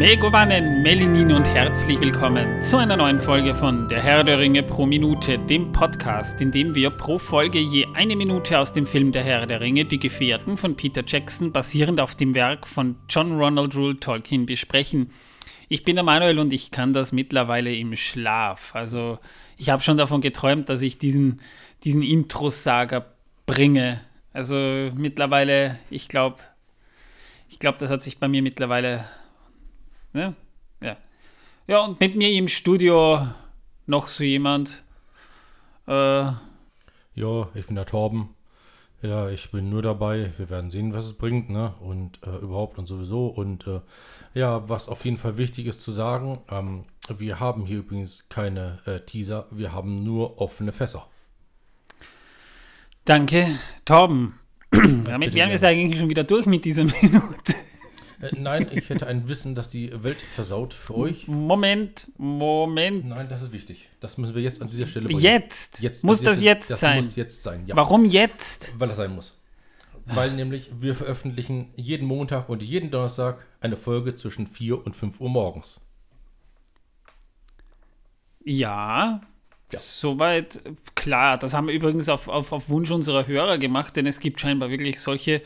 Megovanen, Melinin und herzlich willkommen zu einer neuen Folge von Der Herr der Ringe pro Minute, dem Podcast, in dem wir pro Folge je eine Minute aus dem Film Der Herr der Ringe, Die Gefährten von Peter Jackson, basierend auf dem Werk von John Ronald Rule Tolkien, besprechen. Ich bin der Manuel und ich kann das mittlerweile im Schlaf. Also ich habe schon davon geträumt, dass ich diesen, diesen Intro-Saga bringe. Also mittlerweile, ich glaube, ich glaube, das hat sich bei mir mittlerweile Ne? Ja. Ja, und mit mir im Studio noch so jemand. Äh, ja, ich bin der Torben. Ja, ich bin nur dabei. Wir werden sehen, was es bringt, ne? Und äh, überhaupt und sowieso. Und äh, ja, was auf jeden Fall wichtig ist zu sagen, ähm, wir haben hier übrigens keine äh, Teaser, wir haben nur offene Fässer. Danke, Torben. Damit wären wir es eigentlich schon wieder durch mit dieser Minute. Äh, nein, ich hätte ein Wissen, das die Welt versaut für euch. Moment, Moment. Nein, das ist wichtig. Das müssen wir jetzt an dieser Stelle bringen. Jetzt? jetzt muss das, das jetzt, das sein? Das muss jetzt sein, ja. Warum jetzt? Weil das sein muss. Weil nämlich wir veröffentlichen jeden Montag und jeden Donnerstag eine Folge zwischen 4 und 5 Uhr morgens. Ja, ja. Soweit klar. Das haben wir übrigens auf, auf, auf Wunsch unserer Hörer gemacht, denn es gibt scheinbar wirklich solche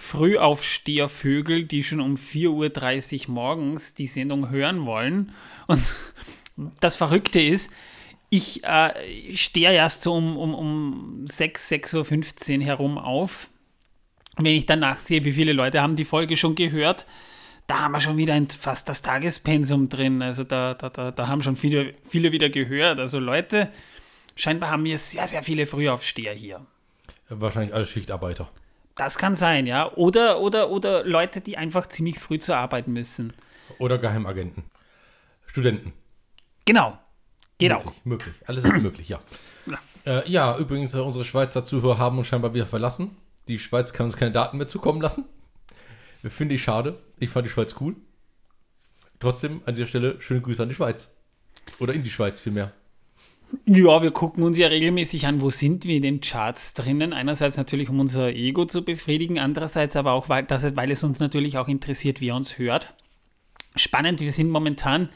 Frühaufstehervögel, die schon um 4.30 Uhr morgens die Sendung hören wollen. Und das Verrückte ist, ich äh, stehe erst so um, um, um 6, 6.15 Uhr herum auf. Wenn ich danach sehe, wie viele Leute haben die Folge schon gehört, da haben wir schon wieder fast das Tagespensum drin. Also da, da, da, da haben schon viele, viele wieder gehört. Also Leute, scheinbar haben wir sehr, sehr viele Frühaufsteher hier. Wahrscheinlich alle Schichtarbeiter. Das kann sein, ja. Oder, oder, oder Leute, die einfach ziemlich früh zur Arbeit müssen. Oder Geheimagenten. Studenten. Genau. Geht möglich, auch. Möglich. Alles ist möglich, ja. Ja, äh, ja übrigens, äh, unsere Schweizer Zuhörer haben uns scheinbar wieder verlassen. Die Schweiz kann uns keine Daten mehr zukommen lassen. Finde ich schade. Ich fand die Schweiz cool. Trotzdem an dieser Stelle schöne Grüße an die Schweiz. Oder in die Schweiz vielmehr. Ja, wir gucken uns ja regelmäßig an, wo sind wir in den Charts drinnen. Einerseits natürlich, um unser Ego zu befriedigen, andererseits aber auch, weil, das, weil es uns natürlich auch interessiert, wie er uns hört. Spannend, wir sind momentan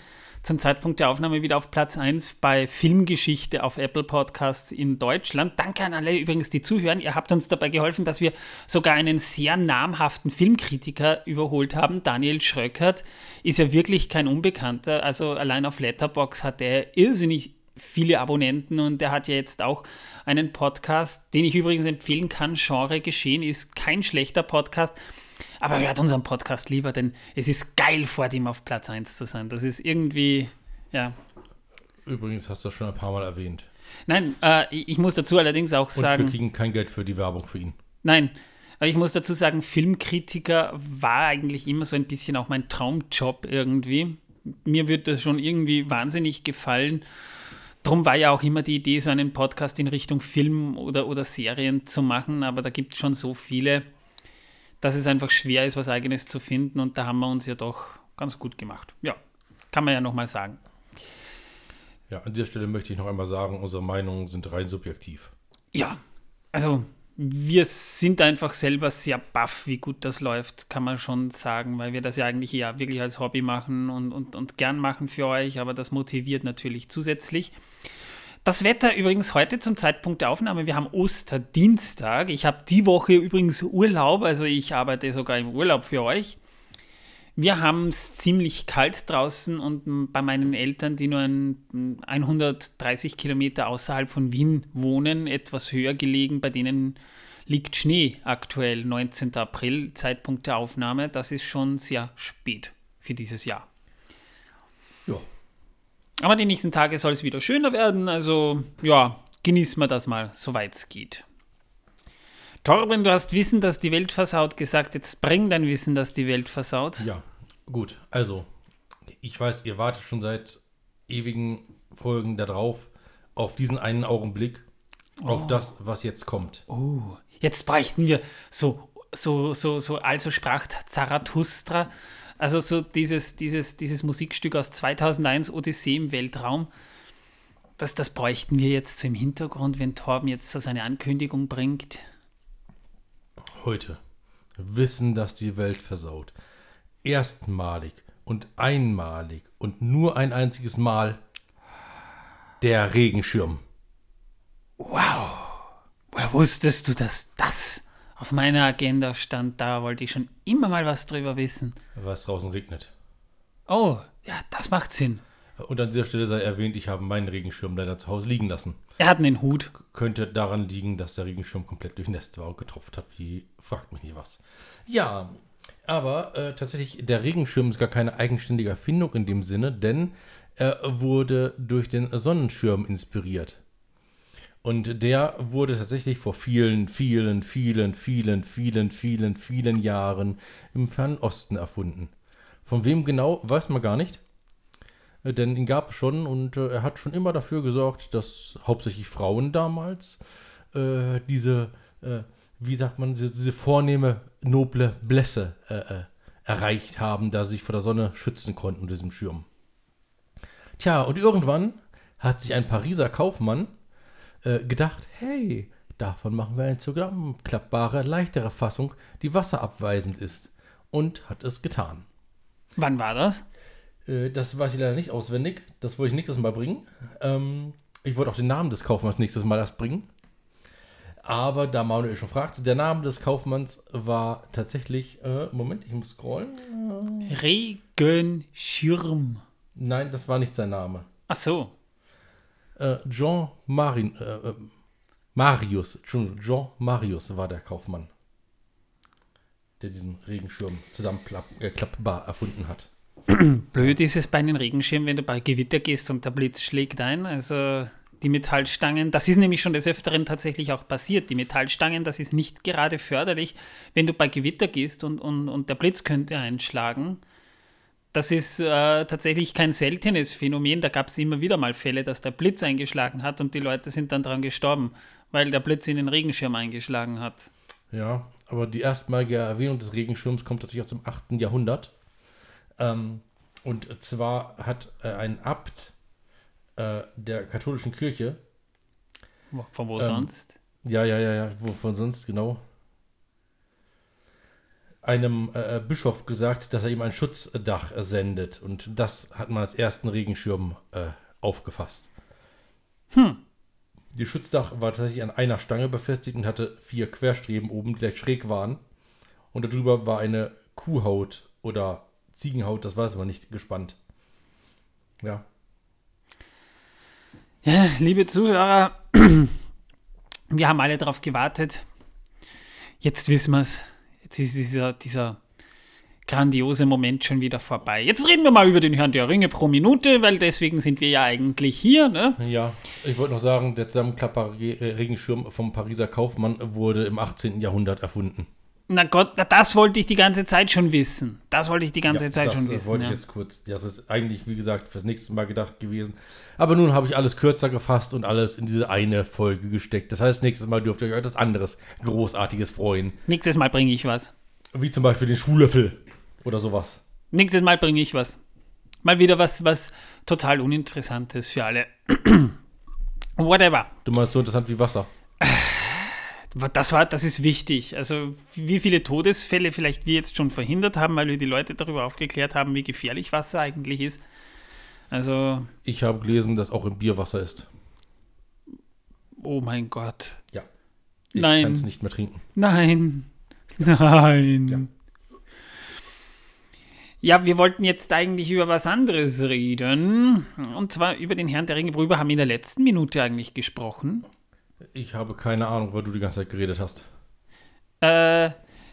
zum Zeitpunkt der Aufnahme wieder auf Platz 1 bei Filmgeschichte auf Apple Podcasts in Deutschland. Danke an alle übrigens, die zuhören. Ihr habt uns dabei geholfen, dass wir sogar einen sehr namhaften Filmkritiker überholt haben. Daniel Schröckert ist ja wirklich kein Unbekannter. Also allein auf Letterbox hat er irrsinnig viele Abonnenten und er hat ja jetzt auch einen Podcast, den ich übrigens empfehlen kann. Genre Geschehen ist kein schlechter Podcast, aber hört unseren Podcast lieber, denn es ist geil, vor dem auf Platz 1 zu sein. Das ist irgendwie, ja. Übrigens hast du das schon ein paar Mal erwähnt. Nein, äh, ich muss dazu allerdings auch sagen. Und wir kriegen kein Geld für die Werbung für ihn. Nein, aber ich muss dazu sagen, Filmkritiker war eigentlich immer so ein bisschen auch mein Traumjob irgendwie. Mir wird das schon irgendwie wahnsinnig gefallen Drum war ja auch immer die Idee, so einen Podcast in Richtung Film oder, oder Serien zu machen, aber da gibt es schon so viele, dass es einfach schwer ist, was Eigenes zu finden und da haben wir uns ja doch ganz gut gemacht. Ja, kann man ja nochmal sagen. Ja, an dieser Stelle möchte ich noch einmal sagen, unsere Meinungen sind rein subjektiv. Ja, also wir sind einfach selber sehr baff, wie gut das läuft, kann man schon sagen, weil wir das ja eigentlich ja wirklich als Hobby machen und, und, und gern machen für euch, aber das motiviert natürlich zusätzlich. Das Wetter übrigens heute zum Zeitpunkt der Aufnahme, wir haben Osterdienstag. Ich habe die Woche übrigens Urlaub, also ich arbeite sogar im Urlaub für euch. Wir haben es ziemlich kalt draußen und bei meinen Eltern, die nur ein, 130 Kilometer außerhalb von Wien wohnen, etwas höher gelegen, bei denen liegt Schnee aktuell, 19. April, Zeitpunkt der Aufnahme. Das ist schon sehr spät für dieses Jahr. Ja. Aber die nächsten Tage soll es wieder schöner werden, also ja, genießen wir das mal, soweit es geht. Torben, du hast Wissen, dass die Welt versaut gesagt. Jetzt bring dein Wissen, dass die Welt versaut. Ja, gut. Also, ich weiß, ihr wartet schon seit ewigen Folgen darauf, auf diesen einen Augenblick, oh. auf das, was jetzt kommt. Oh, jetzt bräuchten wir so, so, so, so, also sprach Zarathustra, also so dieses, dieses, dieses Musikstück aus 2001, Odyssee im Weltraum. Das, das bräuchten wir jetzt so im Hintergrund, wenn Torben jetzt so seine Ankündigung bringt heute Wissen, das die Welt versaut. Erstmalig und einmalig und nur ein einziges Mal der Regenschirm. Wow. Woher wusstest du, dass das auf meiner Agenda stand? Da wollte ich schon immer mal was drüber wissen. Es draußen regnet. Oh, ja, das macht Sinn. Und an dieser Stelle sei erwähnt, ich habe meinen Regenschirm leider zu Hause liegen lassen. Er hat einen Hut. Könnte daran liegen, dass der Regenschirm komplett durchnässt war und getropft hat, wie fragt mich nicht was. Ja, aber äh, tatsächlich, der Regenschirm ist gar keine eigenständige Erfindung in dem Sinne, denn er wurde durch den Sonnenschirm inspiriert. Und der wurde tatsächlich vor vielen, vielen, vielen, vielen, vielen, vielen, vielen Jahren im Fernen Osten erfunden. Von wem genau, weiß man gar nicht. Äh, denn ihn gab es schon und äh, er hat schon immer dafür gesorgt, dass hauptsächlich Frauen damals äh, diese, wie sagt man, diese, diese vornehme, noble Blässe erreicht haben, da sie sich vor der Sonne schützen konnten unter diesem Schirm. Tja, und irgendwann hat sich ein Pariser Kaufmann gedacht, hey, davon machen wir eine zusammenklappbare, leichtere Fassung, die wasserabweisend ist. Und hat es getan. Wann war das? Äh, das weiß ich leider nicht auswendig. Das wollte ich nächstes Mal bringen. Ähm, ich wollte auch den Namen des Kaufmanns nächstes Mal erst bringen. Aber da Manuel schon fragte, der Name des Kaufmanns war tatsächlich, äh, Moment, ich muss scrollen. Regenschirm. Nein, das war nicht sein Name. Ach so. Äh, Jean Marin, äh, äh Marius, Jean Marius war der Kaufmann, der diesen Regenschirm zusammenklappbar äh, erfunden hat. Blöd ist es bei einem Regenschirm, wenn du bei Gewitter gehst und der Blitz schlägt ein. Also die Metallstangen, das ist nämlich schon des Öfteren tatsächlich auch passiert. Die Metallstangen, das ist nicht gerade förderlich, wenn du bei Gewitter gehst und, und, und der Blitz könnte einschlagen. Das ist äh, tatsächlich kein seltenes Phänomen. Da gab es immer wieder mal Fälle, dass der Blitz eingeschlagen hat und die Leute sind dann daran gestorben, weil der Blitz in den Regenschirm eingeschlagen hat. Ja, aber die erstmalige Erwähnung des Regenschirms kommt tatsächlich aus dem 8. Jahrhundert. Ähm, und zwar hat äh, ein Abt äh, der katholischen Kirche. Von wo ähm, sonst? Ja, ja, ja, ja, wovon sonst, genau. Einem äh, Bischof gesagt, dass er ihm ein Schutzdach sendet. Und das hat man als ersten Regenschirm äh, aufgefasst. Hm. Die Schutzdach war tatsächlich an einer Stange befestigt und hatte vier Querstreben oben, die gleich schräg waren. Und darüber war eine Kuhhaut oder Ziegenhaut, das weiß man nicht, gespannt. Ja. Ja, liebe Zuhörer, wir haben alle darauf gewartet. Jetzt wissen wir es. Jetzt ist dieser, dieser grandiose Moment schon wieder vorbei. Jetzt reden wir mal über den Herrn der Ringe pro Minute, weil deswegen sind wir ja eigentlich hier. Ne? Ja, ich wollte noch sagen, der Zusammenklapper-Regenschirm vom Pariser Kaufmann wurde im 18. Jahrhundert erfunden. Na Gott, das wollte ich die ganze Zeit schon wissen. Das wollte ich die ganze ja, Zeit schon wissen. Das wollte ja. ich jetzt kurz. Das ist eigentlich, wie gesagt, fürs nächste Mal gedacht gewesen. Aber nun habe ich alles kürzer gefasst und alles in diese eine Folge gesteckt. Das heißt, nächstes Mal dürft ihr euch etwas anderes Großartiges freuen. Nächstes Mal bringe ich was. Wie zum Beispiel den Schuhlöffel oder sowas. Nächstes Mal bringe ich was. Mal wieder was, was total uninteressantes für alle. Whatever. Du meinst so interessant wie Wasser? Das, war, das ist wichtig. Also wie viele Todesfälle vielleicht wir jetzt schon verhindert haben, weil wir die Leute darüber aufgeklärt haben, wie gefährlich Wasser eigentlich ist. Also. Ich habe gelesen, dass auch im Bier Wasser ist. Oh mein Gott. Ja. Ich kann es nicht mehr trinken. Nein. Nein. Ja. Ja, wir wollten jetzt eigentlich über was anderes reden. Und zwar über den Herrn der Ringe. Worüber haben wir in der letzten Minute eigentlich gesprochen? Ich habe keine Ahnung, weil du die ganze Zeit geredet hast. Äh,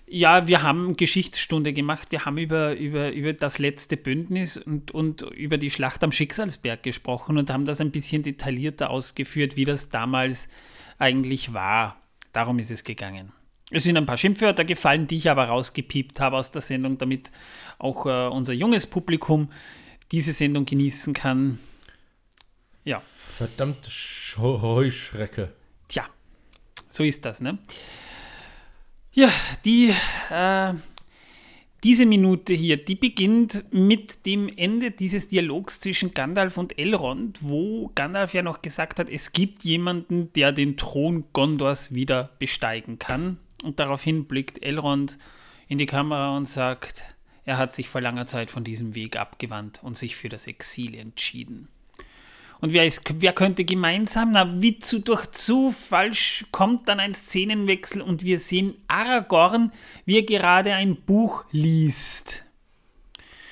ja, wir haben Geschichtsstunde gemacht. Wir haben über, über, über das letzte Bündnis und, und über die Schlacht am Schicksalsberg gesprochen und haben das ein bisschen detaillierter ausgeführt, wie das damals eigentlich war. Darum ist es gegangen. Es sind ein paar Schimpfwörter gefallen, die ich aber rausgepiept habe aus der Sendung, damit auch äh, unser junges Publikum diese Sendung genießen kann. Ja. Verdammt Heuschrecke. Tja, so ist das, ne? Ja, die, äh, diese Minute hier, die beginnt mit dem Ende dieses Dialogs zwischen Gandalf und Elrond, wo Gandalf ja noch gesagt hat, es gibt jemanden, der den Thron Gondors wieder besteigen kann. Und daraufhin blickt Elrond in die Kamera und sagt, er hat sich vor langer Zeit von diesem Weg abgewandt und sich für das Exil entschieden. Und wer, ist, wer könnte gemeinsam? Na, wie zu, durch Zufall kommt dann ein Szenenwechsel und wir sehen Aragorn, wie er gerade ein Buch liest.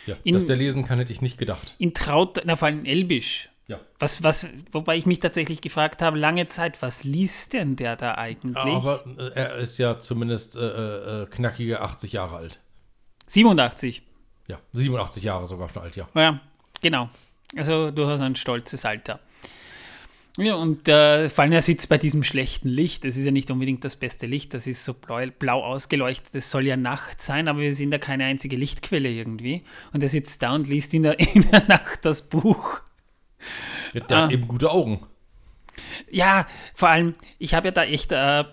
Ja, in, dass der lesen kann, hätte ich nicht gedacht. In Traut, na, vor allem Elbisch. Ja. Was, was, wobei ich mich tatsächlich gefragt habe, lange Zeit, was liest denn der da eigentlich? Aber äh, er ist ja zumindest äh, äh, knackige 80 Jahre alt. 87. Ja, 87 Jahre sogar schon alt, ja. Ja, genau. Also durchaus ein stolzes Alter. Ja, und äh, vor allem er sitzt bei diesem schlechten Licht. Das ist ja nicht unbedingt das beste Licht, das ist so blau, blau ausgeleuchtet. Das soll ja Nacht sein, aber wir sehen da keine einzige Lichtquelle irgendwie. Und er sitzt da und liest in der, in der Nacht das Buch. Ja, der ah. hat eben gute Augen. Ja, vor allem, ich habe ja da echt äh,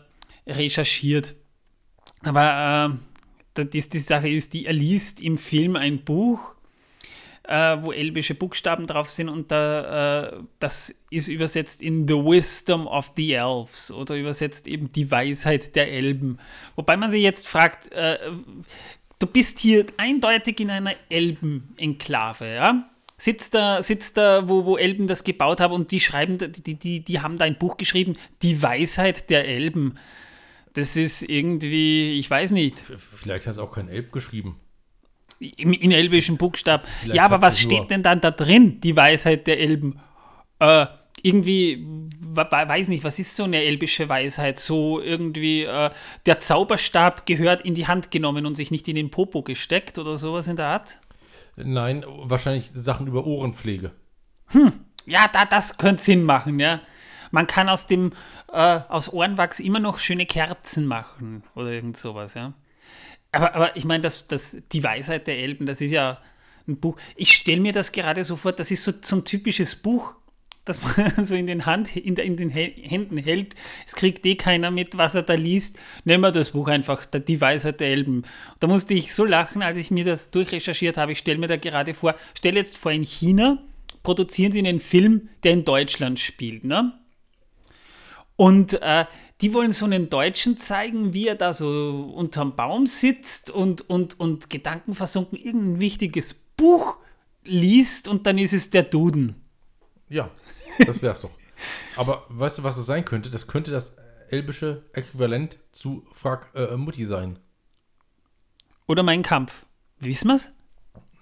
recherchiert. Aber äh, die, die Sache ist, die, er liest im Film ein Buch äh, wo elbische Buchstaben drauf sind und da, äh, das ist übersetzt in The Wisdom of the Elves oder übersetzt eben die Weisheit der Elben. Wobei man sich jetzt fragt, äh, du bist hier eindeutig in einer Elben-Enklave, ja? Sitzt da, sitzt da wo, wo Elben das gebaut haben und die schreiben, die, die, die haben da ein Buch geschrieben, Die Weisheit der Elben. Das ist irgendwie, ich weiß nicht. Vielleicht hat es auch kein Elb geschrieben in elbischen Buchstaben. Vielleicht ja, aber was steht denn dann da drin, die Weisheit der Elben? Äh, irgendwie, weiß nicht, was ist so eine elbische Weisheit? So irgendwie, äh, der Zauberstab gehört in die Hand genommen und sich nicht in den Popo gesteckt oder sowas in der Art? Nein, wahrscheinlich Sachen über Ohrenpflege. Hm, ja, da, das könnte Sinn machen, ja. Man kann aus dem, äh, aus Ohrenwachs immer noch schöne Kerzen machen oder irgend sowas, ja. Aber, aber ich meine, das, das, die Weisheit der Elben, das ist ja ein Buch. Ich stelle mir das gerade so vor, das ist so, so ein typisches Buch, das man so in den, Hand, in, in den Händen hält. Es kriegt eh keiner mit, was er da liest. Nehmen wir das Buch einfach, Die Weisheit der Elben. Da musste ich so lachen, als ich mir das durchrecherchiert habe. Ich stelle mir da gerade vor, stell jetzt vor, in China produzieren sie einen Film, der in Deutschland spielt. Ne? Und äh, die wollen so einen Deutschen zeigen, wie er da so unterm Baum sitzt und, und, und gedankenversunken irgendein wichtiges Buch liest und dann ist es der Duden. Ja, das wär's doch. Aber weißt du, was es sein könnte? Das könnte das elbische Äquivalent zu Frag äh, Mutti sein. Oder mein Kampf. Wissen wir's?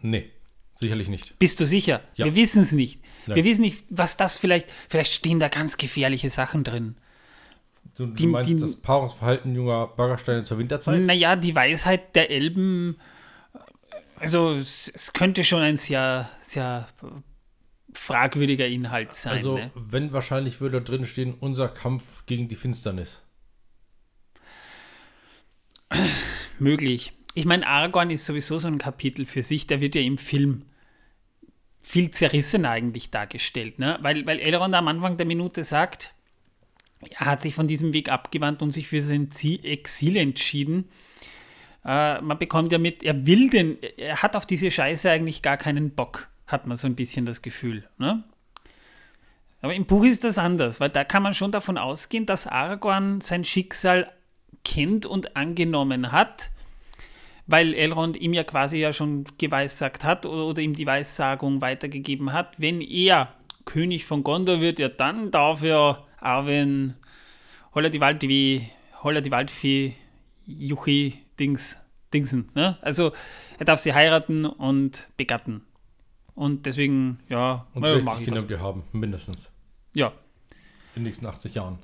Nee, sicherlich nicht. Bist du sicher? Ja. Wir wissen es nicht. Nein. Wir wissen nicht, was das vielleicht. Vielleicht stehen da ganz gefährliche Sachen drin. Du, du meinst die, das Paarungsverhalten junger Baggersteine zur Winterzeit? Naja, die Weisheit der Elben, also es, es könnte schon ein sehr, sehr fragwürdiger Inhalt sein. Also, ne? wenn wahrscheinlich würde da drin stehen, unser Kampf gegen die Finsternis. Möglich. Ich meine, Aragorn ist sowieso so ein Kapitel für sich, der wird ja im Film viel zerrissen eigentlich dargestellt, ne? Weil, weil Elrond am Anfang der Minute sagt, er hat sich von diesem Weg abgewandt und sich für sein Exil entschieden. Äh, man bekommt ja mit, er will den, er hat auf diese Scheiße eigentlich gar keinen Bock, hat man so ein bisschen das Gefühl. Ne? Aber im Buch ist das anders, weil da kann man schon davon ausgehen, dass Aragorn sein Schicksal kennt und angenommen hat, weil Elrond ihm ja quasi ja schon geweissagt hat oder, oder ihm die Weissagung weitergegeben hat, wenn er König von Gondor wird, ja dann darf er Arwen, Holla die Wald wie Holla die Waldfee, Juchi, Dings, Dingsen. Ne? Also er darf sie heiraten und begatten. Und deswegen, ja, und 60 Kinder wir haben, mindestens. Ja. In den nächsten 80 Jahren.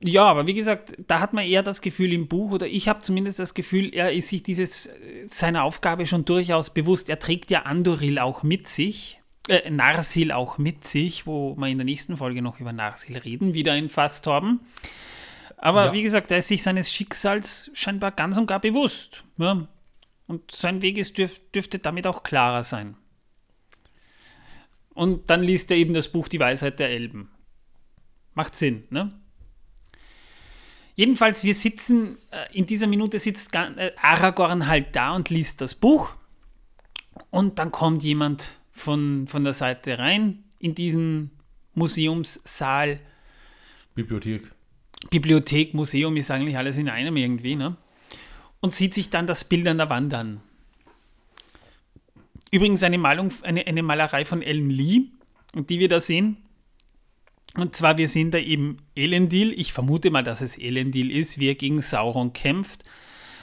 Ja, aber wie gesagt, da hat man eher das Gefühl im Buch, oder ich habe zumindest das Gefühl, er ist sich dieses seiner Aufgabe schon durchaus bewusst. Er trägt ja Andoril auch mit sich äh, Narsil auch mit sich, wo wir in der nächsten Folge noch über Narsil reden, wieder in Fastorben. Aber ja. wie gesagt, er ist sich seines Schicksals scheinbar ganz und gar bewusst. Ja? Und sein Weg ist, dürf, dürfte damit auch klarer sein. Und dann liest er eben das Buch Die Weisheit der Elben. Macht Sinn, ne? Jedenfalls, wir sitzen, äh, in dieser Minute sitzt äh, Aragorn halt da und liest das Buch. Und dann kommt jemand von, von der Seite rein in diesen Museumssaal. Bibliothek. Bibliothek, Museum ist eigentlich alles in einem irgendwie, ne? Und sieht sich dann das Bild an der Wand an. Übrigens eine Malung, eine, eine Malerei von Ellen Lee, die wir da sehen. Und zwar, wir sehen da eben Elendil. Ich vermute mal, dass es Elendil ist, wie er gegen Sauron kämpft.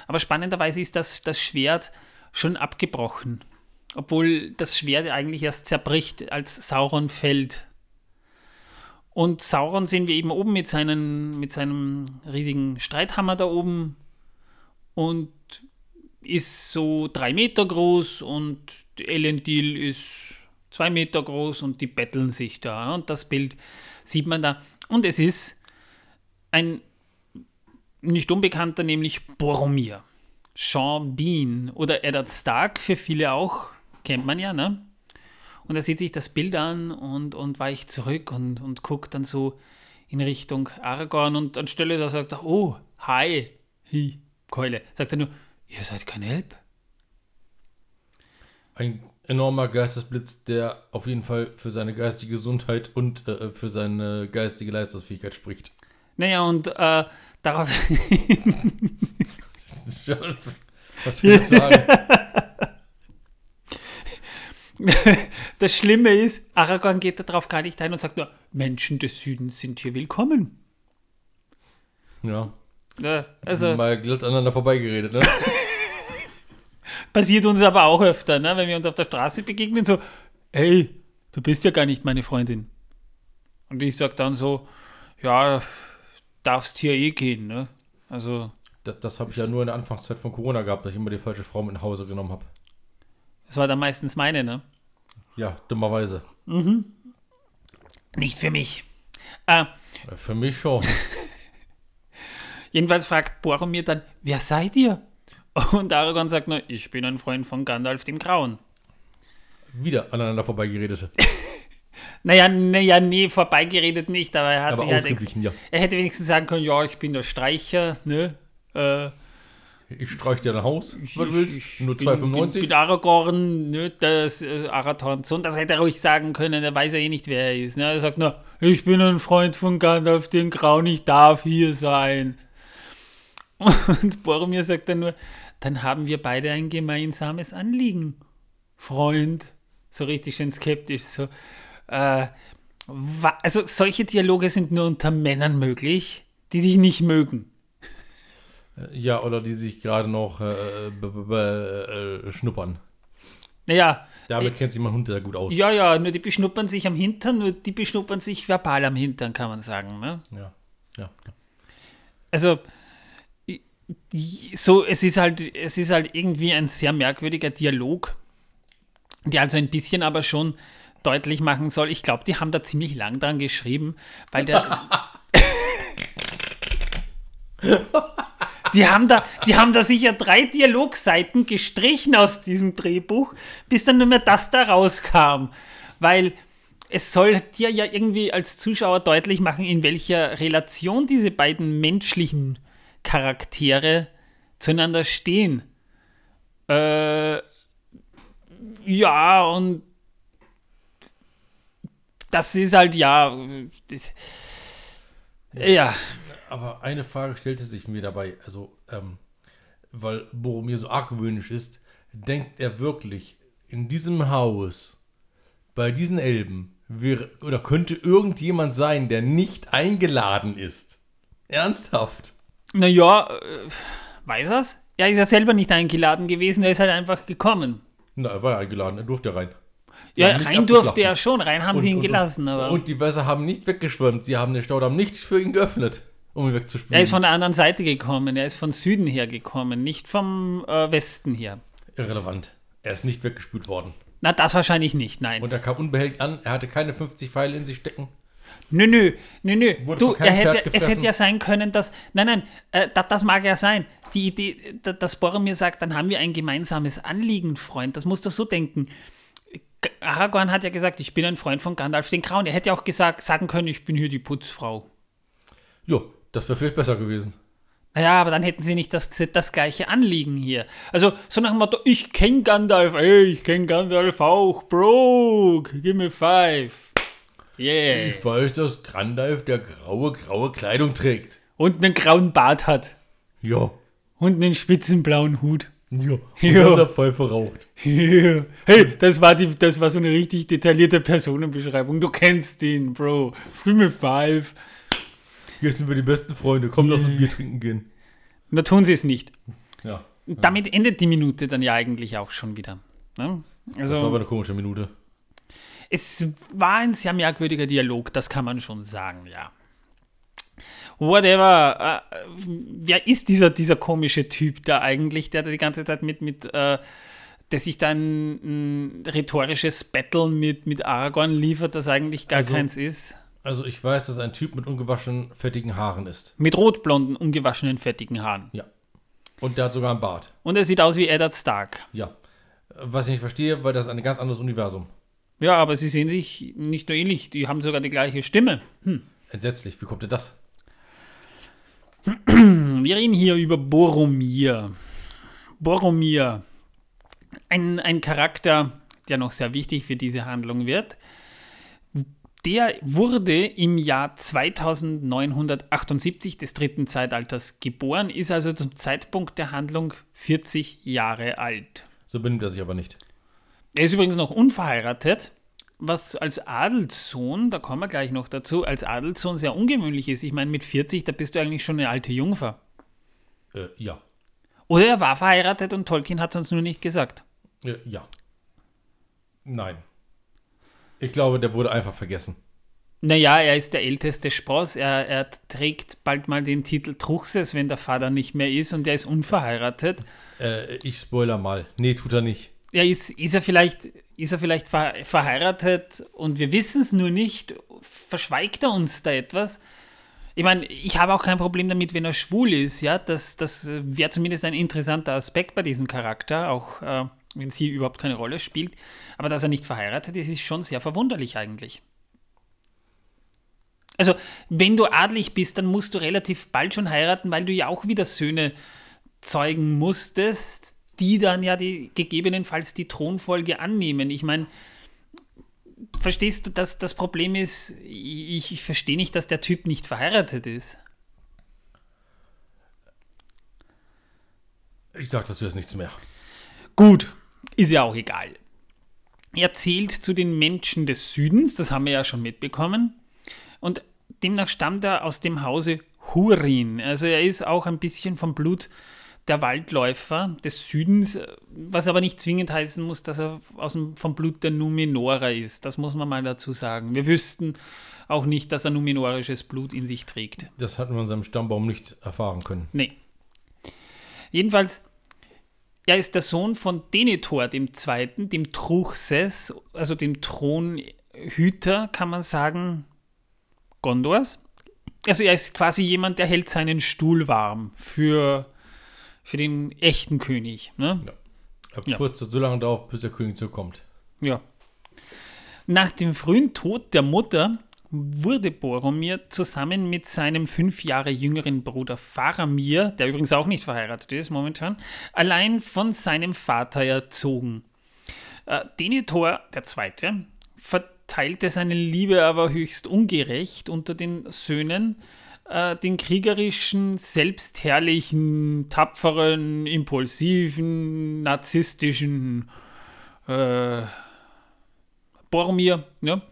Aber spannenderweise ist das, das Schwert schon abgebrochen. Obwohl das Schwert eigentlich erst zerbricht, als Sauron fällt. Und Sauron sehen wir eben oben mit, seinen, mit seinem riesigen Streithammer da oben und ist so drei Meter groß und Elendil ist zwei Meter groß und die betteln sich da. Und das Bild sieht man da. Und es ist ein nicht unbekannter, nämlich Boromir. Sean Bean oder Eddard Stark, für viele auch, kennt man ja, ne? Und er sieht sich das Bild an und, und weicht zurück und, und guckt dann so in Richtung Aragorn und anstelle da sagt er, oh, hi, hi, Keule. Sagt er nur, ihr seid kein Elb. Ein enormer Geistesblitz, der auf jeden Fall für seine geistige Gesundheit und äh, für seine geistige Leistungsfähigkeit spricht. Naja, und äh, darauf. Was will ich sagen? das Schlimme ist, Aragorn geht darauf gar nicht ein und sagt nur, Menschen des Südens sind hier willkommen. Ja. ja also, Mal glatt aneinander vorbeigeredet, ne? passiert uns aber auch öfter, ne? wenn wir uns auf der Straße begegnen, so, hey, du bist ja gar nicht meine Freundin. Und ich sag dann so, ja, darfst hier eh gehen, ne? Also. Das, das habe ich ja nur in der Anfangszeit von Corona gehabt, dass ich immer die falsche Frau mit nach Hause genommen habe. Das war dann meistens meine, ne? Ja, dummerweise. Mhm. Nicht für mich. Äh, für mich schon. Jedenfalls fragt Boromir dann, wer seid ihr? Und Aragorn sagt nur, ich bin ein Freund von Gandalf dem Grauen. Wieder aneinander vorbeigeredet. naja, naja, nee, vorbeigeredet nicht, aber er hat aber sich halt. Ja. Er hätte wenigstens sagen können, ja, ich bin der Streicher, ne? Äh, ich streich dir ein Haus, was du willst. Ich Nur 2,95. Ich bin Aragorn, ne, das äh, Arathorns Sohn. Das hätte er ruhig sagen können, er weiß ja eh nicht, wer er ist. Ne? Er sagt nur, ich bin ein Freund von Gandalf, den Grauen, ich darf hier sein. Und Boromir sagt dann nur, dann haben wir beide ein gemeinsames Anliegen. Freund. So richtig schön skeptisch. So, äh, also solche Dialoge sind nur unter Männern möglich, die sich nicht mögen. Äh, ja, oder die sich gerade noch äh, äh, schnuppern. Naja. Damit äh, kennt sich mein Hund sehr gut aus. Ja, ja, nur die beschnuppern sich am Hintern, nur die beschnuppern sich verbal am Hintern, kann man sagen. Ne? Ja, ja. ja. Also, so, es ist halt, es ist halt irgendwie ein sehr merkwürdiger Dialog, der also ein bisschen aber schon deutlich machen soll. Ich glaube, die haben da ziemlich lang dran geschrieben, weil der. die haben da, die haben da sicher drei Dialogseiten gestrichen aus diesem Drehbuch, bis dann nur mehr das da rauskam. Weil es soll dir ja irgendwie als Zuschauer deutlich machen, in welcher Relation diese beiden menschlichen Charaktere zueinander stehen. Äh, ja, und das ist halt ja. Das, ja. Aber eine Frage stellte sich mir dabei, also, ähm, weil Boromir so argwöhnisch ist, denkt er wirklich, in diesem Haus, bei diesen Elben, wäre, oder könnte irgendjemand sein, der nicht eingeladen ist? Ernsthaft? Naja, äh, weiß er's? Er ist ja selber nicht eingeladen gewesen, er ist halt einfach gekommen. Na, er war ja eingeladen, er durfte rein. Sie ja, rein durfte er schon, rein haben und, sie ihn und, gelassen, aber. Und die Wässer haben nicht weggeschwemmt, sie haben den Staudamm nicht für ihn geöffnet, um ihn wegzuspülen. Er ist von der anderen Seite gekommen, er ist von Süden her gekommen, nicht vom äh, Westen her. Irrelevant. Er ist nicht weggespült worden. Na, das wahrscheinlich nicht, nein. Und er kam unbehelligt an, er hatte keine 50 Pfeile in sich stecken. Nö, nö, nö, nö. du, er hätte, es hätte ja sein können, dass. Nein, nein, äh, das, das, mag ja sein. Die Idee, dass Boromir sagt, dann haben wir ein gemeinsames Anliegen, Freund. Das musst du so denken. Aragorn hat ja gesagt, ich bin ein Freund von Gandalf den Grauen. Er hätte ja auch gesagt, sagen können, ich bin hier die Putzfrau. Jo, das wäre vielleicht besser gewesen. Naja, aber dann hätten sie nicht das, das gleiche Anliegen hier. Also, so nach dem Motto, ich kenne Gandalf, ey, ich kenne Gandalf auch, Bro, give me five. Yeah. Ich weiß, dass Gandalf der graue, graue Kleidung trägt. Und einen grauen Bart hat. Ja. Und einen spitzen blauen Hut. Ja, ja. dass er Pfeife raucht. Ja. Hey, das war, die, das war so eine richtig detaillierte Personenbeschreibung. Du kennst ihn, Bro. Früh mit Five. Hier sind wir die besten Freunde. Komm, lass uns Bier trinken gehen. Na, tun sie es nicht. Ja. Damit endet die Minute dann ja eigentlich auch schon wieder. Ne? Also, das war aber eine komische Minute. Es war ein sehr merkwürdiger Dialog, das kann man schon sagen, ja. Whatever. Äh, wer ist dieser, dieser komische Typ da eigentlich, der da die ganze Zeit mit, mit äh, der sich dann ein, rhetorisches Battle mit, mit Aragorn liefert, das eigentlich gar also, keins ist? Also ich weiß, dass ein Typ mit ungewaschenen, fettigen Haaren ist. Mit rotblonden, ungewaschenen, fettigen Haaren. Ja. Und der hat sogar einen Bart. Und er sieht aus wie Eddard Stark. Ja. Was ich nicht verstehe, weil das ist ein ganz anderes Universum. Ja, aber sie sehen sich nicht nur ähnlich, die haben sogar die gleiche Stimme. Hm. Entsetzlich, wie kommt denn das? Wir reden hier über Boromir. Boromir. Ein, ein Charakter, der noch sehr wichtig für diese Handlung wird. Der wurde im Jahr 2978 des dritten Zeitalters geboren, ist also zum Zeitpunkt der Handlung 40 Jahre alt. So benimmt er sich aber nicht. Er ist übrigens noch unverheiratet, was als Adelssohn, da kommen wir gleich noch dazu, als Adelssohn sehr ungewöhnlich ist. Ich meine, mit 40, da bist du eigentlich schon eine alte Jungfer. Äh, ja. Oder er war verheiratet und Tolkien hat es uns nur nicht gesagt. Äh, ja. Nein. Ich glaube, der wurde einfach vergessen. Naja, er ist der älteste Spross. Er, er trägt bald mal den Titel Truchses, wenn der Vater nicht mehr ist und er ist unverheiratet. Äh, ich spoiler mal. Nee, tut er nicht. Ja, ist, ist er vielleicht, ist er vielleicht ver verheiratet und wir wissen es nur nicht? Verschweigt er uns da etwas? Ich meine, ich habe auch kein Problem damit, wenn er schwul ist, ja. Das, das wäre zumindest ein interessanter Aspekt bei diesem Charakter, auch äh, wenn sie überhaupt keine Rolle spielt. Aber dass er nicht verheiratet ist, ist schon sehr verwunderlich eigentlich. Also, wenn du adlig bist, dann musst du relativ bald schon heiraten, weil du ja auch wieder Söhne zeugen musstest, die dann ja die, gegebenenfalls die Thronfolge annehmen. Ich meine, verstehst du, dass das Problem ist, ich, ich verstehe nicht, dass der Typ nicht verheiratet ist. Ich sage dazu jetzt nichts mehr. Gut, ist ja auch egal. Er zählt zu den Menschen des Südens, das haben wir ja schon mitbekommen. Und demnach stammt er aus dem Hause Hurin. Also er ist auch ein bisschen vom Blut der Waldläufer des Südens, was aber nicht zwingend heißen muss, dass er aus dem, vom Blut der Numenorer ist. Das muss man mal dazu sagen. Wir wüssten auch nicht, dass er numenorisches Blut in sich trägt. Das hatten wir in seinem Stammbaum nicht erfahren können. Nee. Jedenfalls er ist der Sohn von Denethor II., dem Truchses, also dem Thronhüter, kann man sagen, Gondors. Also er ist quasi jemand, der hält seinen Stuhl warm für, für den echten König. Ne? Ja. Er ja. kurz so lange darauf, bis der König zurückkommt. Ja. Nach dem frühen Tod der Mutter wurde Boromir zusammen mit seinem fünf Jahre jüngeren Bruder Faramir, der übrigens auch nicht verheiratet ist momentan, allein von seinem Vater erzogen. Äh, Denethor II. verteilte seine Liebe aber höchst ungerecht unter den Söhnen, äh, den kriegerischen, selbstherrlichen, tapferen, impulsiven, narzisstischen äh, Boromir, ja,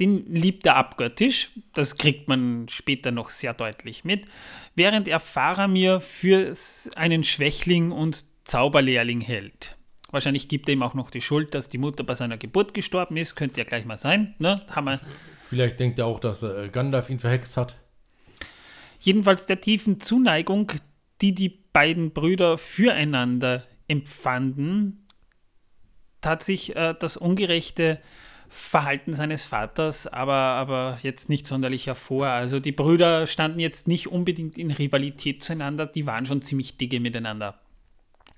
den liebt er abgöttisch, das kriegt man später noch sehr deutlich mit, während er Faramir für einen Schwächling und Zauberlehrling hält. Wahrscheinlich gibt er ihm auch noch die Schuld, dass die Mutter bei seiner Geburt gestorben ist. Könnte ja gleich mal sein. Ne? Haben wir Vielleicht denkt er auch, dass äh, Gandalf ihn verhext hat. Jedenfalls der tiefen Zuneigung, die die beiden Brüder füreinander empfanden, tat sich äh, das ungerechte Verhalten seines Vaters, aber, aber jetzt nicht sonderlich hervor. Also die Brüder standen jetzt nicht unbedingt in Rivalität zueinander, die waren schon ziemlich dicke miteinander.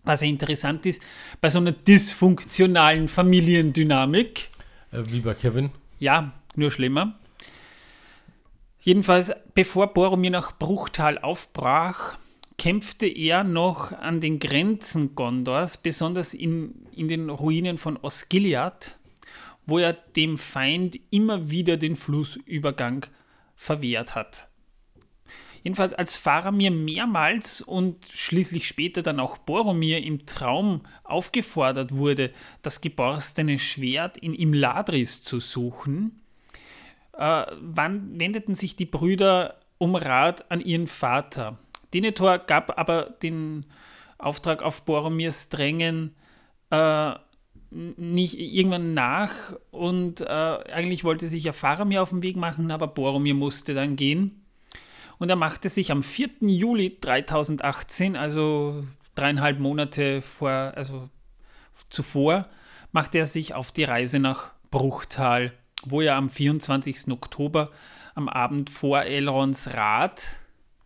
Was ja interessant ist, bei so einer dysfunktionalen Familiendynamik. Äh, wie bei Kevin. Ja, nur schlimmer. Jedenfalls, bevor Boromir nach Bruchtal aufbrach, kämpfte er noch an den Grenzen Gondors, besonders in, in den Ruinen von Osgiliath wo er dem Feind immer wieder den Flussübergang verwehrt hat. Jedenfalls, als Faramir mehrmals und schließlich später dann auch Boromir im Traum aufgefordert wurde, das geborstene Schwert in Imladris zu suchen, äh, wendeten sich die Brüder um Rat an ihren Vater. Denethor gab aber den Auftrag auf Boromirs Drängen äh, nicht irgendwann nach und äh, eigentlich wollte sich ja Faramir auf den Weg machen, aber Boromir musste dann gehen. Und er machte sich am 4. Juli 3018, also dreieinhalb Monate vor, also zuvor, machte er sich auf die Reise nach Bruchtal, wo er am 24. Oktober am Abend vor Elrons Rat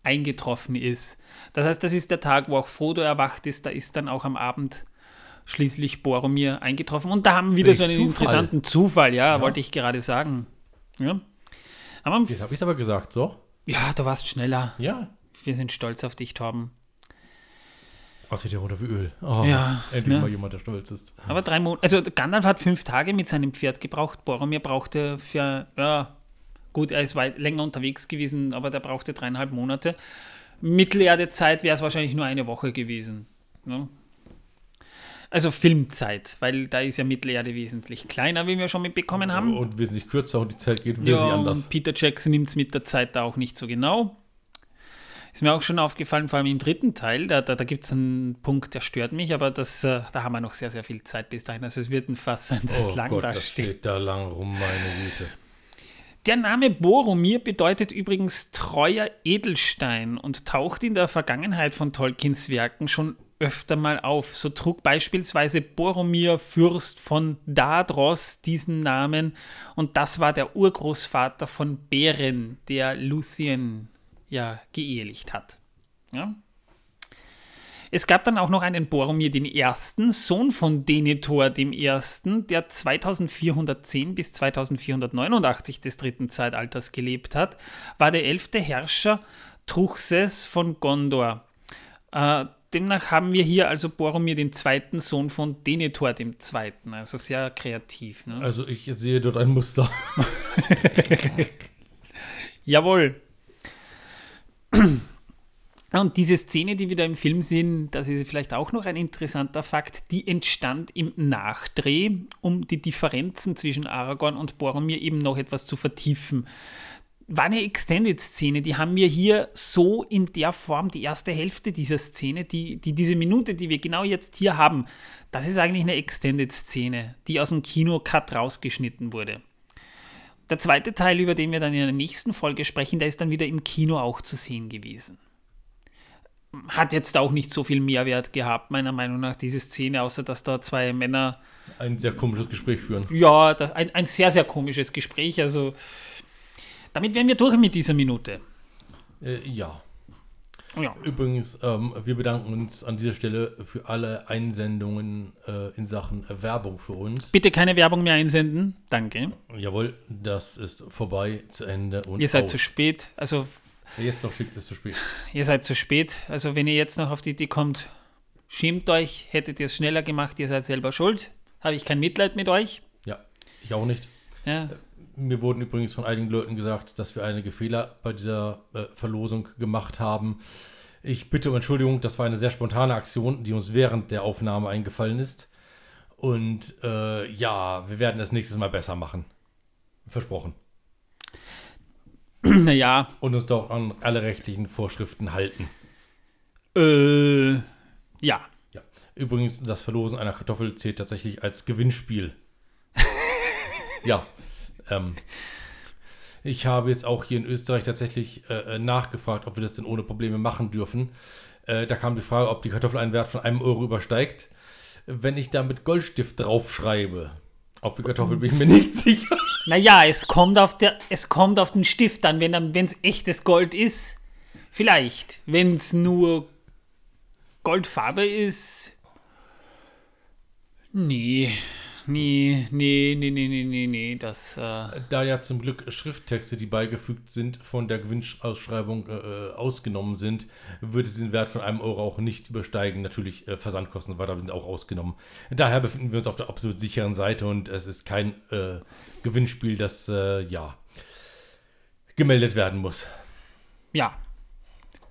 eingetroffen ist. Das heißt, das ist der Tag, wo auch Frodo erwacht ist. Da ist dann auch am Abend schließlich Boromir eingetroffen. Und da haben wir wieder so einen Zufall. interessanten Zufall, ja, ja, wollte ich gerade sagen. Ja. Aber Jetzt habe ich es aber gesagt, so. Ja, du warst schneller. Ja. Wir sind stolz auf dich, Torben. Aussieht ja runter wie Öl. Oh, ja, endlich ja. mal jemand, der stolz ist. Aber drei Monate, also Gandalf hat fünf Tage mit seinem Pferd gebraucht. Boromir brauchte für, ja, gut, er ist weit länger unterwegs gewesen, aber der brauchte dreieinhalb Monate. Mittelerde-Zeit wäre es wahrscheinlich nur eine Woche gewesen. Ja. Also Filmzeit, weil da ist ja Mittelerde wesentlich kleiner, wie wir schon mitbekommen haben. Und wesentlich kürzer und die Zeit geht wesentlich ja, anders. Und Peter Jackson nimmt es mit der Zeit da auch nicht so genau. Ist mir auch schon aufgefallen, vor allem im dritten Teil, da, da, da gibt es einen Punkt, der stört mich, aber das, äh, da haben wir noch sehr, sehr viel Zeit bis dahin. Also es wird ein Fass sein, das oh lang Gott, da das steht. steht da lang rum, meine Güte. Der Name Boromir bedeutet übrigens treuer Edelstein und taucht in der Vergangenheit von Tolkiens Werken schon öfter mal auf. So trug beispielsweise Boromir Fürst von Dadros diesen Namen und das war der Urgroßvater von Beren, der Luthien ja geehelicht hat. Ja? Es gab dann auch noch einen Boromir den Ersten, Sohn von Denethor dem Ersten, der 2410 bis 2489 des dritten Zeitalters gelebt hat, war der elfte Herrscher Truchses von Gondor. Äh, demnach haben wir hier also Boromir den zweiten Sohn von Denethor dem Zweiten, also sehr kreativ. Ne? Also ich sehe dort ein Muster. Jawohl. Und diese Szene, die wir da im Film sehen, das ist vielleicht auch noch ein interessanter Fakt, die entstand im Nachdreh, um die Differenzen zwischen Aragorn und Boromir eben noch etwas zu vertiefen war eine Extended-Szene, die haben wir hier so in der Form, die erste Hälfte dieser Szene, die, die, diese Minute, die wir genau jetzt hier haben, das ist eigentlich eine Extended-Szene, die aus dem Kino-Cut rausgeschnitten wurde. Der zweite Teil, über den wir dann in der nächsten Folge sprechen, der ist dann wieder im Kino auch zu sehen gewesen. Hat jetzt auch nicht so viel Mehrwert gehabt, meiner Meinung nach, diese Szene, außer dass da zwei Männer. Ein sehr komisches Gespräch führen. Ja, ein, ein sehr, sehr komisches Gespräch. Also damit wären wir durch mit dieser Minute. Äh, ja. ja. Übrigens, ähm, wir bedanken uns an dieser Stelle für alle Einsendungen äh, in Sachen Werbung für uns. Bitte keine Werbung mehr einsenden. Danke. Jawohl, das ist vorbei, zu Ende. Und ihr seid aus. zu spät. Also. Jetzt noch schickt es zu spät. Ihr seid zu spät. Also, wenn ihr jetzt noch auf die Idee kommt, schämt euch, hättet ihr es schneller gemacht, ihr seid selber schuld. Habe ich kein Mitleid mit euch. Ja, ich auch nicht. Ja. Mir wurden übrigens von einigen Leuten gesagt, dass wir einige Fehler bei dieser äh, Verlosung gemacht haben. Ich bitte um Entschuldigung, das war eine sehr spontane Aktion, die uns während der Aufnahme eingefallen ist. Und äh, ja, wir werden das nächstes Mal besser machen. Versprochen. Naja. Und uns doch an alle rechtlichen Vorschriften halten. Äh, ja. ja. Übrigens, das Verlosen einer Kartoffel zählt tatsächlich als Gewinnspiel. ja. Ähm, ich habe jetzt auch hier in Österreich tatsächlich äh, äh, nachgefragt, ob wir das denn ohne Probleme machen dürfen. Äh, da kam die Frage, ob die Kartoffel einen Wert von einem Euro übersteigt. Wenn ich da mit Goldstift draufschreibe, auf die Kartoffel bin ich mir nicht sicher. Naja, es kommt auf, der, es kommt auf den Stift an, wenn es echtes Gold ist. Vielleicht. Wenn es nur Goldfarbe ist. Nee. Nee, nee, nee, nee, nee, nee, nee, das. Äh da ja zum Glück Schrifttexte, die beigefügt sind, von der Gewinnausschreibung äh, äh, ausgenommen sind, würde sie den Wert von einem Euro auch nicht übersteigen. Natürlich äh, Versandkosten und weiter sind auch ausgenommen. Daher befinden wir uns auf der absolut sicheren Seite und es ist kein äh, Gewinnspiel, das äh, ja gemeldet werden muss. Ja.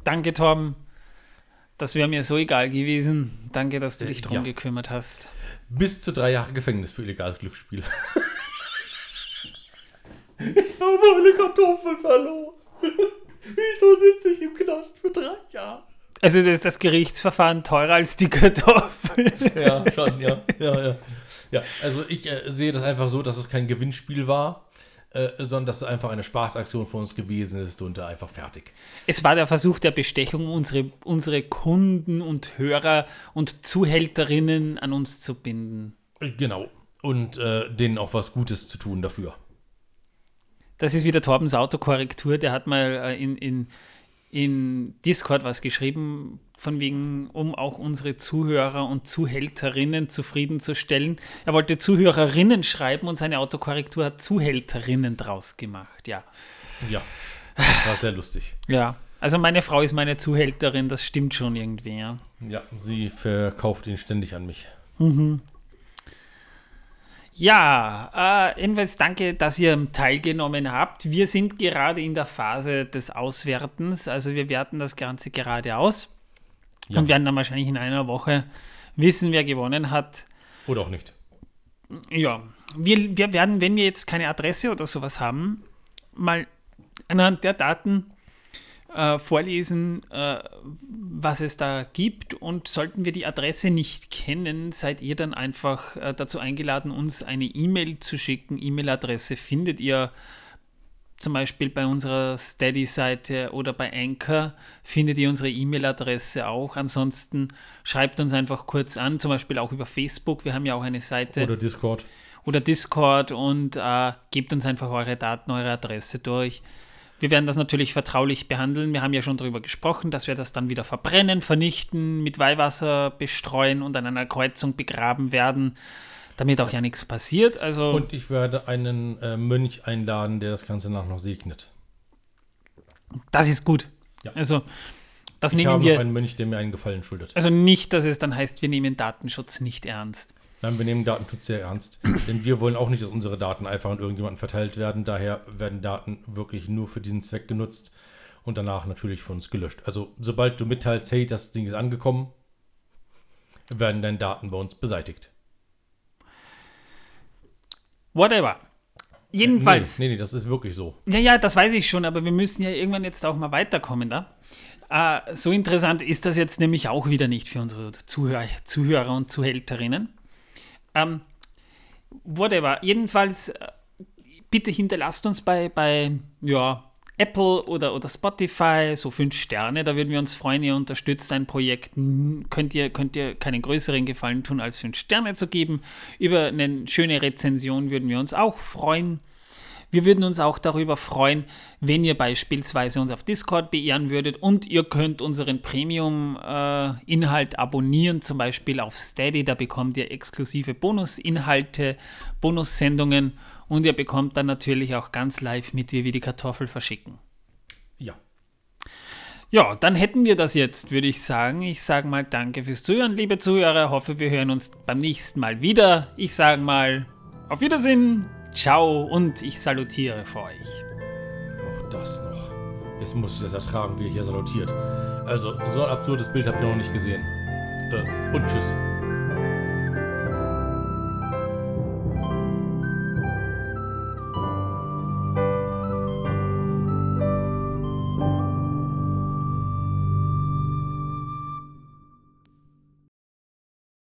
danke, Tom. Das wäre mir so egal gewesen. Danke, dass du dich drum ja. gekümmert hast. Bis zu drei Jahre Gefängnis für illegales Glücksspiel. ich habe meine Kartoffeln verloren. Wieso sitze ich im Knast für drei Jahre? Also ist das Gerichtsverfahren teurer als die Kartoffel. Ja, schon, ja. Ja, ja. ja also ich äh, sehe das einfach so, dass es kein Gewinnspiel war, äh, sondern dass es einfach eine Spaßaktion von uns gewesen ist und äh, einfach fertig. Es war der Versuch der Bestechung, unsere, unsere Kunden und Hörer und Zuhälterinnen an uns zu binden. Genau. Und äh, denen auch was Gutes zu tun dafür. Das ist wieder Torbens Autokorrektur. Der hat mal äh, in, in, in Discord was geschrieben, von wegen, um auch unsere Zuhörer und Zuhälterinnen zufriedenzustellen. Er wollte Zuhörerinnen schreiben und seine Autokorrektur hat Zuhälterinnen draus gemacht, ja. Ja, war sehr lustig. Ja, also meine Frau ist meine Zuhälterin, das stimmt schon irgendwie, ja. Ja, sie verkauft ihn ständig an mich. Mhm. Ja, äh, jedenfalls danke, dass ihr teilgenommen habt. Wir sind gerade in der Phase des Auswertens, also wir werten das Ganze gerade aus Ja. und werden dann wahrscheinlich in einer Woche wissen, wer gewonnen hat. Oder auch nicht. Ja, wir, wir werden, wenn wir jetzt keine Adresse oder sowas haben, mal anhand der Daten äh, vorlesen, äh, was es da gibt. Und sollten wir die Adresse nicht kennen, seid ihr dann einfach äh, dazu eingeladen, uns eine E-Mail zu schicken. E-Mail-Adresse findet ihr zum Beispiel bei unserer Steady-Seite oder bei Anchor findet ihr unsere E-Mail-Adresse auch. Ansonsten schreibt uns einfach kurz an, zum Beispiel auch über Facebook. Wir haben ja auch eine Seite Oder Discord. oder Discord und äh, gebt uns einfach eure Daten, eure Adresse durch. Wir werden das natürlich vertraulich behandeln. Wir haben ja schon darüber gesprochen, dass wir das dann wieder verbrennen, vernichten, mit Weihwasser bestreuen und an einer Kreuzung begraben werden, damit auch ja nichts passiert. Also Und ich werde einen äh, Mönch einladen, der das Ganze nach noch segnet. das ist gut. Ja. Also das Ich nehmen habe noch wir. einen Mönch, der mir einen Gefallen schuldet. Also nicht, dass es dann heißt, wir nehmen Datenschutz nicht ernst. Nein, wir nehmen Datenschutz sehr ernst. denn wir wollen auch nicht, dass unsere Daten einfach an irgendjemanden verteilt werden. Daher werden Daten wirklich nur für diesen Zweck genutzt und danach natürlich von uns gelöscht. Also sobald du mitteilst, hey, das Ding ist angekommen, werden deine Daten bei uns beseitigt. Whatever. Jedenfalls. Nee, nee, nee, das ist wirklich so. Ja, ja, das weiß ich schon, aber wir müssen ja irgendwann jetzt auch mal weiterkommen da. Äh, so interessant ist das jetzt nämlich auch wieder nicht für unsere Zuhörer, Zuhörer und Zuhälterinnen. Ähm, whatever. Jedenfalls, äh, bitte hinterlasst uns bei, bei ja, Apple oder, oder Spotify so fünf Sterne. Da würden wir uns freuen. Ihr unterstützt ein Projekt. Könnt ihr, könnt ihr keinen größeren Gefallen tun, als fünf Sterne zu geben. Über eine schöne Rezension würden wir uns auch freuen. Wir würden uns auch darüber freuen, wenn ihr beispielsweise uns auf Discord beehren würdet und ihr könnt unseren Premium-Inhalt abonnieren, zum Beispiel auf Steady. Da bekommt ihr exklusive Bonusinhalte, Bonussendungen und ihr bekommt dann natürlich auch ganz live mit, wie wir die Kartoffel verschicken. Ja. Ja, dann hätten wir das jetzt, würde ich sagen. Ich sage mal danke fürs Zuhören, liebe Zuhörer. Hoffe, wir hören uns beim nächsten Mal wieder. Ich sage mal auf Wiedersehen, ciao und ich salutiere für euch. Auch das noch. Jetzt muss ich das ertragen, wie er hier salutiert. Also, so ein absurdes Bild habt ihr noch nicht gesehen. Und tschüss.